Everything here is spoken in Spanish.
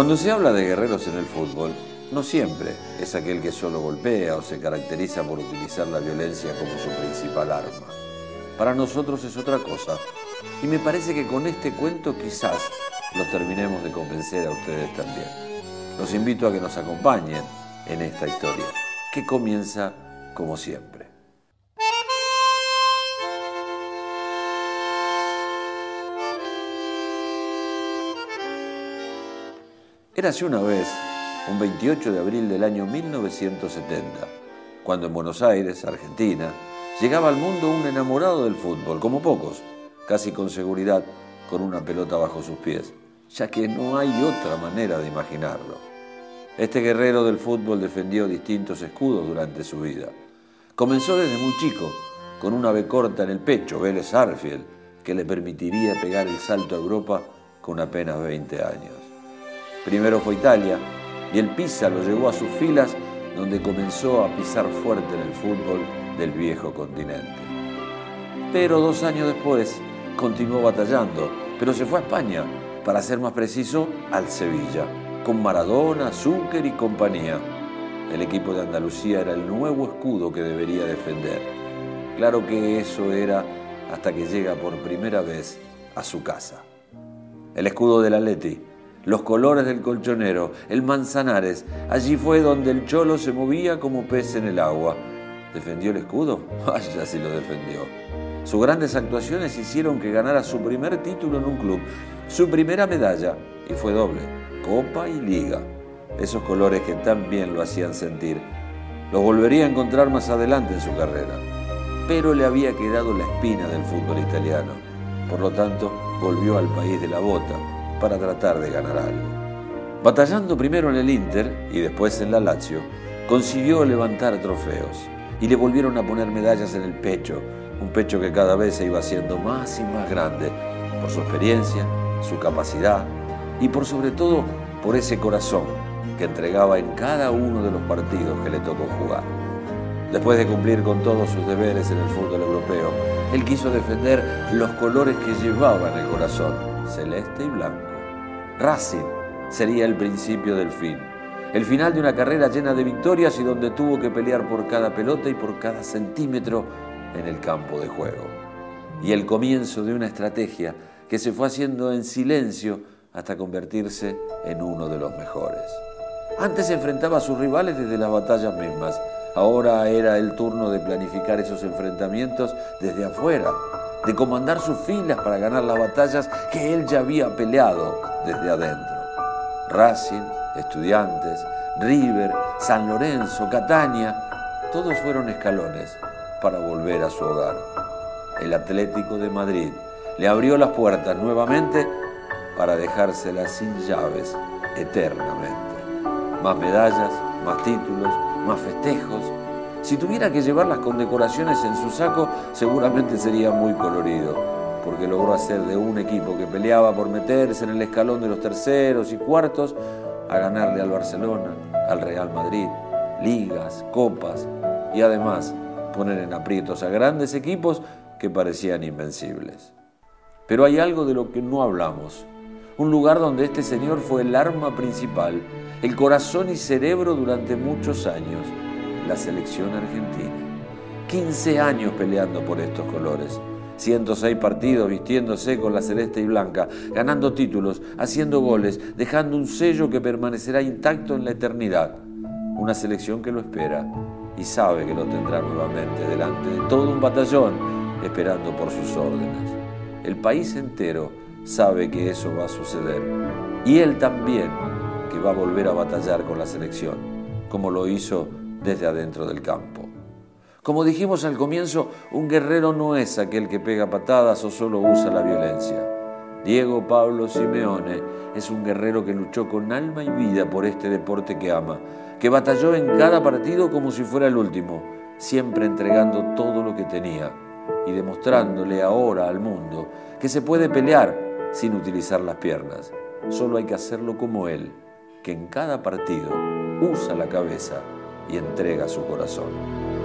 Cuando se habla de guerreros en el fútbol, no siempre es aquel que solo golpea o se caracteriza por utilizar la violencia como su principal arma. Para nosotros es otra cosa. Y me parece que con este cuento quizás los terminemos de convencer a ustedes también. Los invito a que nos acompañen en esta historia, que comienza como siempre. Érase una vez, un 28 de abril del año 1970, cuando en Buenos Aires, Argentina, llegaba al mundo un enamorado del fútbol, como pocos, casi con seguridad, con una pelota bajo sus pies, ya que no hay otra manera de imaginarlo. Este guerrero del fútbol defendió distintos escudos durante su vida. Comenzó desde muy chico, con una B corta en el pecho, Vélez Arfield, que le permitiría pegar el salto a Europa con apenas 20 años. Primero fue Italia y el Pisa lo llevó a sus filas donde comenzó a pisar fuerte en el fútbol del viejo continente. Pero dos años después continuó batallando, pero se fue a España, para ser más preciso, al Sevilla, con Maradona, Zúcar y compañía. El equipo de Andalucía era el nuevo escudo que debería defender. Claro que eso era hasta que llega por primera vez a su casa. El escudo del Atleti, los colores del colchonero, el Manzanares. Allí fue donde el cholo se movía como pez en el agua. ¿Defendió el escudo? Vaya si lo defendió. Sus grandes actuaciones hicieron que ganara su primer título en un club, su primera medalla, y fue doble, Copa y Liga. Esos colores que tan bien lo hacían sentir. Los volvería a encontrar más adelante en su carrera. Pero le había quedado la espina del fútbol italiano. Por lo tanto, volvió al país de la bota, para tratar de ganar algo. Batallando primero en el Inter y después en la Lazio, consiguió levantar trofeos y le volvieron a poner medallas en el pecho, un pecho que cada vez se iba haciendo más y más grande por su experiencia, su capacidad y por sobre todo por ese corazón que entregaba en cada uno de los partidos que le tocó jugar. Después de cumplir con todos sus deberes en el fútbol europeo, él quiso defender los colores que llevaba en el corazón, celeste y blanco. Racing sería el principio del fin. El final de una carrera llena de victorias y donde tuvo que pelear por cada pelota y por cada centímetro en el campo de juego. Y el comienzo de una estrategia que se fue haciendo en silencio hasta convertirse en uno de los mejores. Antes enfrentaba a sus rivales desde las batallas mismas. Ahora era el turno de planificar esos enfrentamientos desde afuera, de comandar sus filas para ganar las batallas que él ya había peleado desde adentro. Racing, Estudiantes, River, San Lorenzo, Catania, todos fueron escalones para volver a su hogar. El Atlético de Madrid le abrió las puertas nuevamente para dejárselas sin llaves eternamente. Más medallas, más títulos, más festejos. Si tuviera que llevar las condecoraciones en su saco, seguramente sería muy colorido porque logró hacer de un equipo que peleaba por meterse en el escalón de los terceros y cuartos a ganarle al Barcelona, al Real Madrid, ligas, copas y además poner en aprietos a grandes equipos que parecían invencibles. Pero hay algo de lo que no hablamos, un lugar donde este señor fue el arma principal, el corazón y cerebro durante muchos años, la selección argentina. 15 años peleando por estos colores 106 partidos vistiéndose con la celeste y blanca, ganando títulos, haciendo goles, dejando un sello que permanecerá intacto en la eternidad. Una selección que lo espera y sabe que lo tendrá nuevamente delante de todo un batallón esperando por sus órdenes. El país entero sabe que eso va a suceder y él también que va a volver a batallar con la selección, como lo hizo desde adentro del campo. Como dijimos al comienzo, un guerrero no es aquel que pega patadas o solo usa la violencia. Diego Pablo Simeone es un guerrero que luchó con alma y vida por este deporte que ama, que batalló en cada partido como si fuera el último, siempre entregando todo lo que tenía y demostrándole ahora al mundo que se puede pelear sin utilizar las piernas. Solo hay que hacerlo como él, que en cada partido usa la cabeza y entrega su corazón.